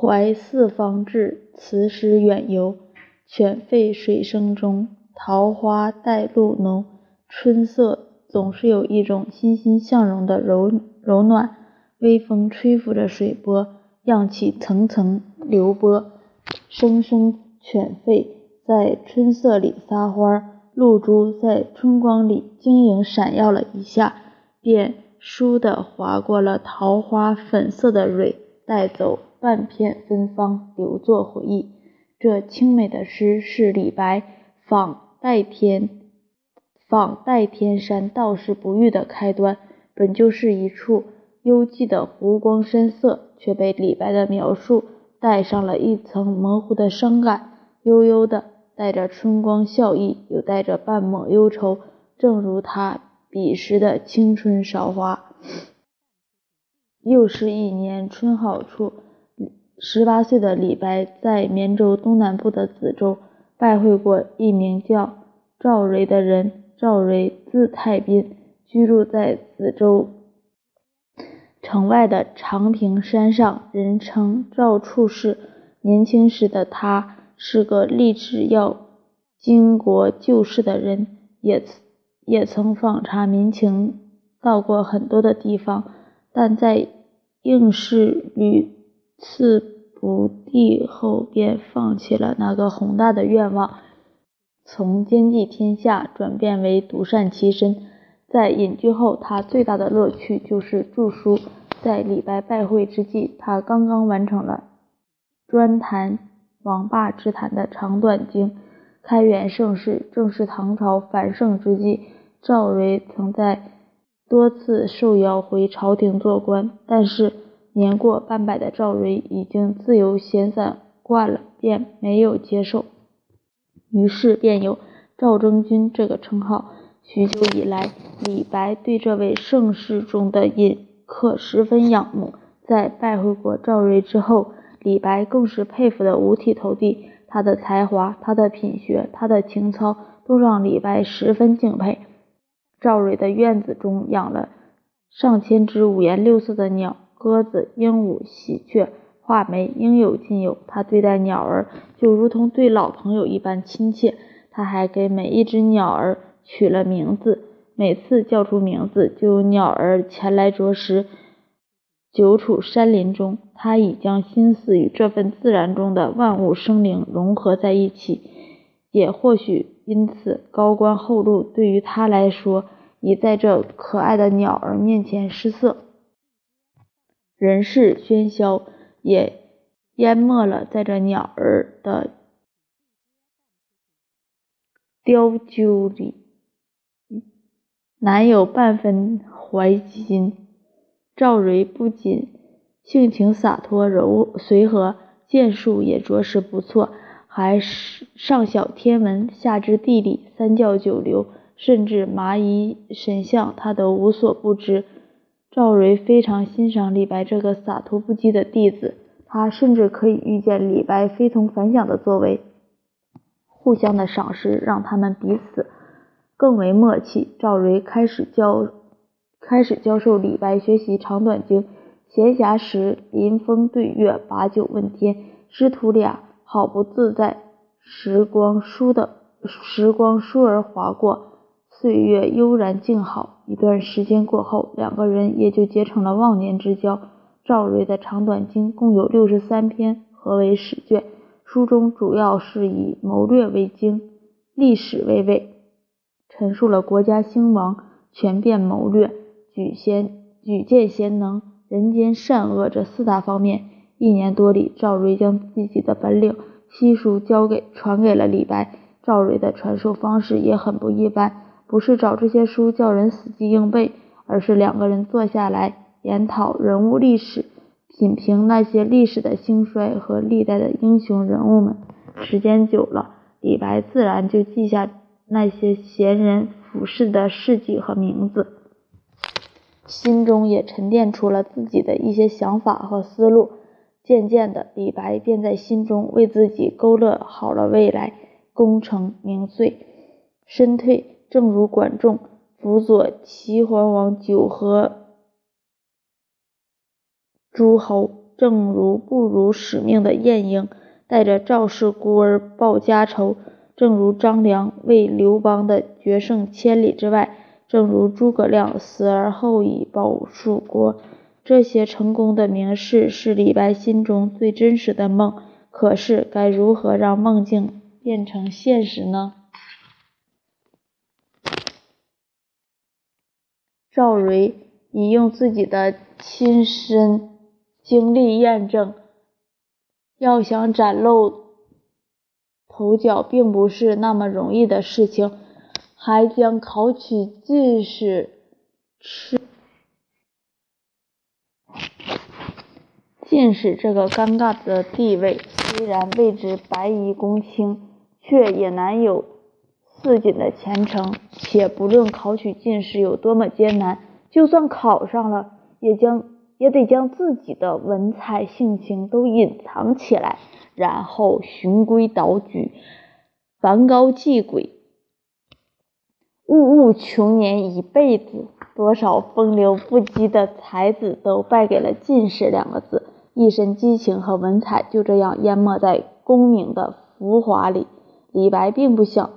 怀四方志，辞师远游。犬吠水声中，桃花带露浓。春色总是有一种欣欣向荣的柔柔暖，微风吹拂着水波，漾起层层流波。声声犬吠在春色里撒欢，露珠在春光里晶莹闪耀了一下，便倏地划过了桃花粉色的蕊，带走半片芬芳，留作回忆。这清美的诗是李白访代天访代天山道士不遇的开端，本就是一处幽寂的湖光山色，却被李白的描述带上了一层模糊的伤感，悠悠的带着春光笑意，又带着半抹忧愁，正如他彼时的青春韶华。又是一年春好处。十八岁的李白在绵州东南部的梓州拜会过一名叫赵蕊的人。赵蕊字太宾，居住在梓州城外的长平山上，人称赵处士。年轻时的他是个立志要经国救世的人，也也曾访查民情，到过很多的地方，但在应试屡次不第后，便放弃了那个宏大的愿望，从兼济天下转变为独善其身。在隐居后，他最大的乐趣就是著书。在李白拜会之际，他刚刚完成了专谈王霸之谈的长短经。开元盛世，正是唐朝繁盛之际。赵蕊曾在多次受邀回朝廷做官，但是。年过半百的赵蕊已经自由闲散惯了，便没有接受，于是便有赵征君这个称号。许久以来，李白对这位盛世中的隐客十分仰慕。在拜会过赵蕊之后，李白更是佩服得五体投地。他的才华、他的品学、他的情操，都让李白十分敬佩。赵蕊的院子中养了上千只五颜六色的鸟。鸽子、鹦鹉、喜鹊、画眉应有尽有。他对待鸟儿就如同对老朋友一般亲切。他还给每一只鸟儿取了名字，每次叫出名字，就有鸟儿前来啄食。久处山林中，他已将心思与这份自然中的万物生灵融合在一起。也或许因此，高官厚禄对于他来说，已在这可爱的鸟儿面前失色。人世喧嚣也淹没了在这鸟儿的雕阄里，难有半分怀心。赵蕊不仅性情洒脱柔随和，剑术也着实不错，还是上晓天文，下知地理，三教九流，甚至麻衣神相，他都无所不知。赵蕊非常欣赏李白这个洒脱不羁的弟子，他甚至可以预见李白非同凡响的作为。互相的赏识让他们彼此更为默契。赵蕊开始教开始教授李白学习长短经，闲暇时临风对月，把酒问天，师徒俩好不自在。时光倏的时光倏而划过。岁月悠然静好，一段时间过后，两个人也就结成了忘年之交。赵蕊的长短经共有六十三篇，合为史卷。书中主要是以谋略为经，历史为纬，陈述了国家兴亡、权变谋略、举贤举荐贤能、人间善恶这四大方面。一年多里，赵蕊将自己的本领悉数交给传给了李白。赵蕊的传授方式也很不一般。不是找这些书叫人死记硬背，而是两个人坐下来研讨人物历史，品评那些历史的兴衰和历代的英雄人物们。时间久了，李白自然就记下那些贤人俯视的事迹和名字，心中也沉淀出了自己的一些想法和思路。渐渐的，李白便在心中为自己勾勒好了未来，功成名遂，身退。正如管仲辅佐齐桓王九合诸侯，正如不辱使命的晏婴带着赵氏孤儿报家仇，正如张良为刘邦的决胜千里之外，正如诸葛亮死而后已保蜀国。这些成功的名士是李白心中最真实的梦。可是，该如何让梦境变成现实呢？赵蕊已用自己的亲身经历验证，要想崭露头角，并不是那么容易的事情，还将考取进士。进士这个尴尬的地位，虽然位置白衣公卿，却也难有自己的前程。且不论考取进士有多么艰难，就算考上了，也将也得将自己的文采性情都隐藏起来，然后循规蹈矩，梵高祭鬼，物物穷年一辈子。多少风流不羁的才子都败给了“进士”两个字。一身激情和文采就这样淹没在功名的浮华里。李白并不想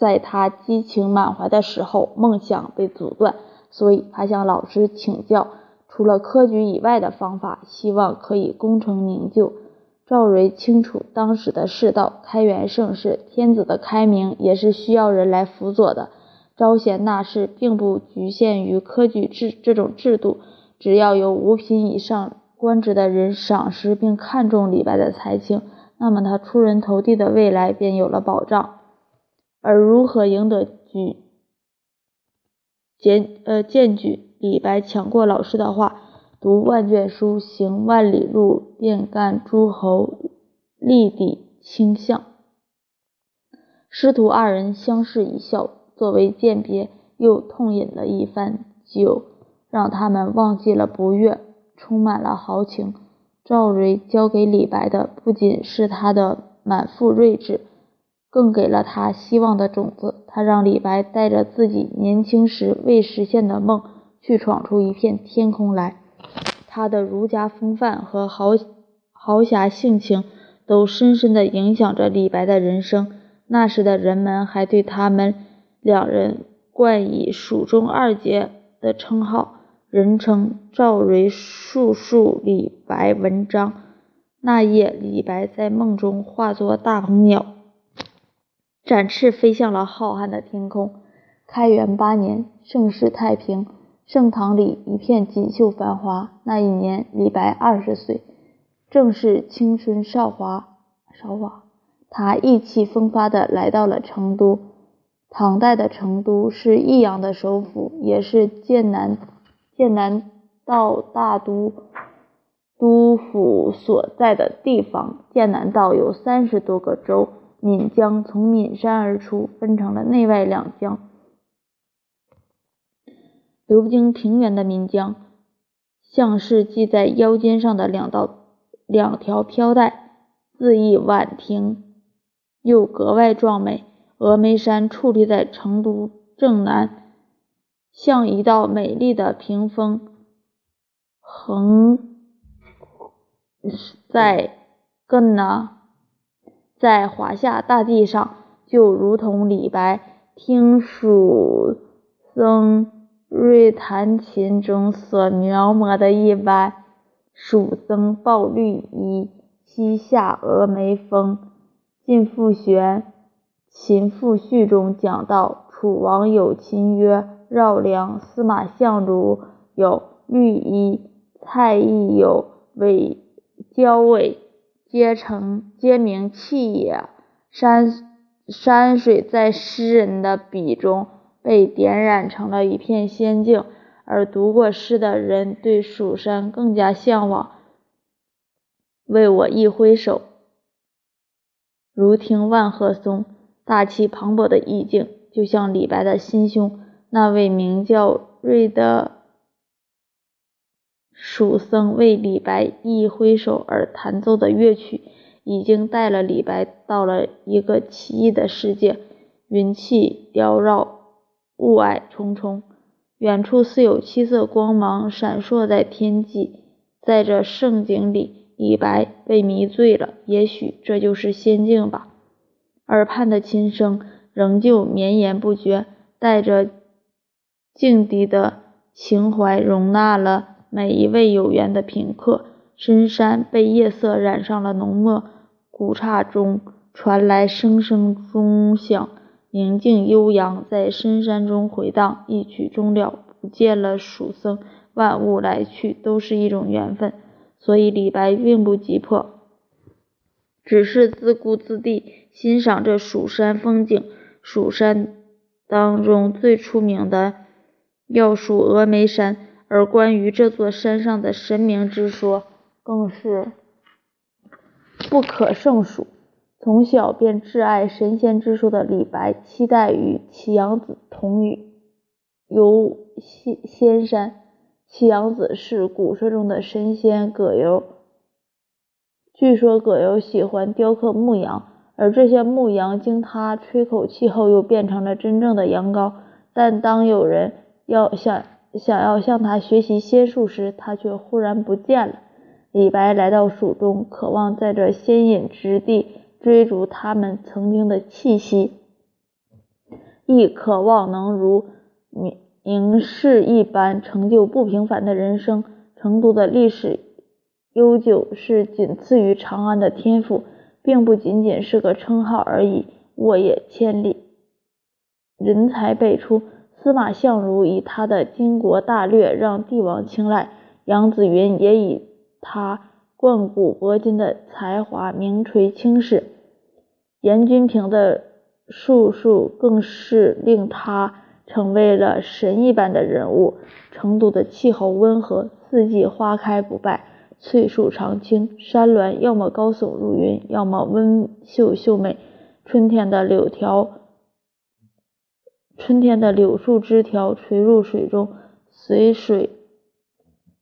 在他激情满怀的时候梦想被阻断，所以他向老师请教除了科举以外的方法，希望可以功成名就。赵蕊清楚当时的世道，开元盛世，天子的开明也是需要人来辅佐的。招贤纳士并不局限于科举制这种制度，只要有五品以上。官职的人赏识并看重李白的才情，那么他出人头地的未来便有了保障。而如何赢得举荐呃荐举，李白抢过老师的话：“读万卷书，行万里路，便干诸侯，立地倾相。”师徒二人相视一笑，作为鉴别，又痛饮了一番酒，让他们忘记了不悦。充满了豪情。赵蕊教给李白的不仅是他的满腹睿智，更给了他希望的种子。他让李白带着自己年轻时未实现的梦，去闯出一片天空来。他的儒家风范和豪豪侠性情，都深深地影响着李白的人生。那时的人们还对他们两人冠以“蜀中二杰”的称号。人称赵蕊述述李白文章。那夜，李白在梦中化作大鹏鸟，展翅飞向了浩瀚的天空。开元八年，盛世太平，盛唐里一片锦绣繁华。那一年，李白二十岁，正是青春少华少华。他意气风发地来到了成都。唐代的成都是益阳的首府，也是剑南。剑南道大都督府所在的地方，剑南道有三十多个州。岷江从岷山而出，分成了内外两江，流经平原的岷江，像是系在腰间上的两道两条飘带，恣意婉婷，又格外壮美。峨眉山矗立在成都正南。像一道美丽的屏风，横在根呢，在华夏大地上，就如同李白听蜀僧瑞弹琴中所描摹的一般。蜀僧抱绿衣，西下峨眉峰。晋复玄《秦赋序》中讲到，楚王有琴曰。绕梁司马相如有绿衣，蔡邕有尾交尾，皆成皆名气也。山山水在诗人的笔中被点染成了一片仙境，而读过诗的人对蜀山更加向往。为我一挥手，如听万壑松，大气磅礴的意境，就像李白的心胸。那位名叫瑞的蜀僧为李白一挥手而弹奏的乐曲，已经带了李白到了一个奇异的世界。云气缭绕，雾霭重重，远处似有七色光芒闪烁在天际。在这盛景里，李白被迷醉了，也许这就是仙境吧。耳畔的琴声仍旧绵延不绝，带着静涤的情怀，容纳了每一位有缘的品客。深山被夜色染上了浓墨，古刹中传来声声钟响，宁静悠扬，在深山中回荡。一曲终了，不见了蜀僧，万物来去都是一种缘分，所以李白并不急迫，只是自顾自地欣赏这蜀山风景。蜀山当中最出名的要数峨眉山，而关于这座山上的神明之说。更是不可胜数。从小便挚爱神仙之说的李白，期待与祁阳子同游仙仙山。祁阳子是古书中的神仙葛优，据说葛优喜欢雕刻牧羊，而这些牧羊经他吹口气后，又变成了真正的羊羔。但当有人要想想要向他学习仙术时，他却忽然不见了。李白来到蜀中，渴望在这仙隐之地追逐他们曾经的气息，亦渴望能如名名士一般成就不平凡的人生。成都的历史悠久，是仅次于长安的天赋，并不仅仅是个称号而已。沃野千里，人才辈出。司马相如以他的经国大略让帝王青睐，杨子云也以。他贯古博今的才华名垂青史，严君平的术数更是令他成为了神一般的人物。成都的气候温和，四季花开不败，翠树常青，山峦要么高耸入云，要么温秀秀美。春天的柳条，春天的柳树枝条垂入水中，随水。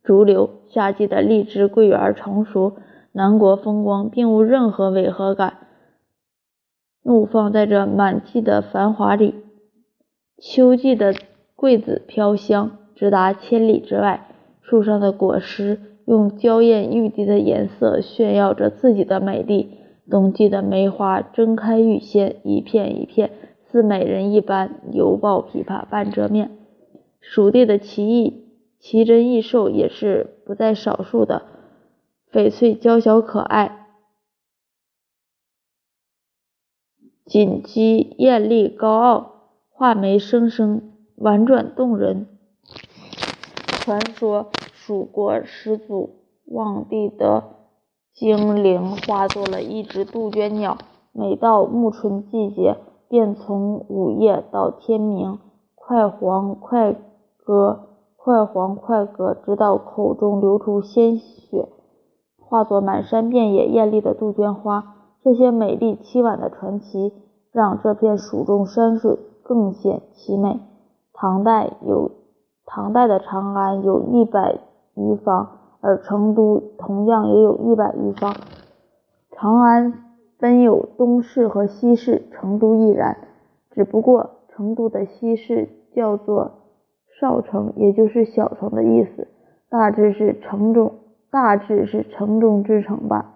逐流，夏季的荔枝、桂圆成熟，南国风光，并无任何违和感。怒放在这满季的繁华里，秋季的桂子飘香，直达千里之外。树上的果实用娇艳欲滴的颜色炫耀着自己的美丽。冬季的梅花睁开欲仙，一片一片，似美人一般，犹抱琵琶半遮面。蜀地的奇异。奇珍异兽也是不在少数的，翡翠娇小可爱，锦鸡艳丽高傲，画眉生生婉转动人。传说蜀国始祖望帝的精灵化作了一只杜鹃鸟，每到暮春季节，便从午夜到天明，快黄快歌。快黄快歌，直到口中流出鲜血，化作满山遍野艳丽的杜鹃花。这些美丽凄婉的传奇，让这片蜀中山水更显凄美。唐代有唐代的长安有一百余方，而成都同样也有一百余方。长安分有东市和西市，成都亦然。只不过成都的西市叫做。少城，也就是小城的意思，大致是城中，大致是城中之城吧。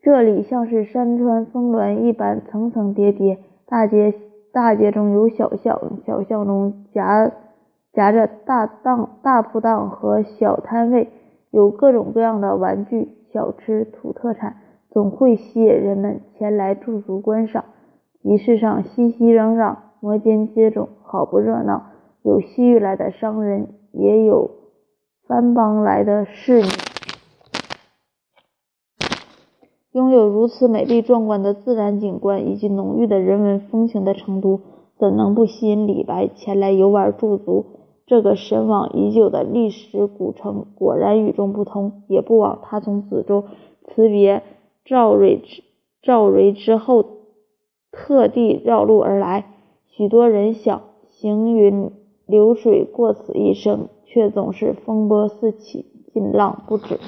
这里像是山川峰峦一般，层层叠叠，大街大街中有小巷，小巷中夹夹着大档、大铺档和小摊位，有各种各样的玩具、小吃、土特产，总会吸引人们前来驻足观赏。集市上熙熙攘攘，摩肩接踵，好不热闹。有西域来的商人，也有番邦来的侍女。拥有如此美丽壮观的自然景观以及浓郁的人文风情的成都，怎能不吸引李白前来游玩驻足？这个神往已久的历史古城果然与众不同。也不枉他从子州辞别赵蕊之赵蕊之后，特地绕路而来。许多人想行云。流水过此一生，却总是风波四起，劲浪不止。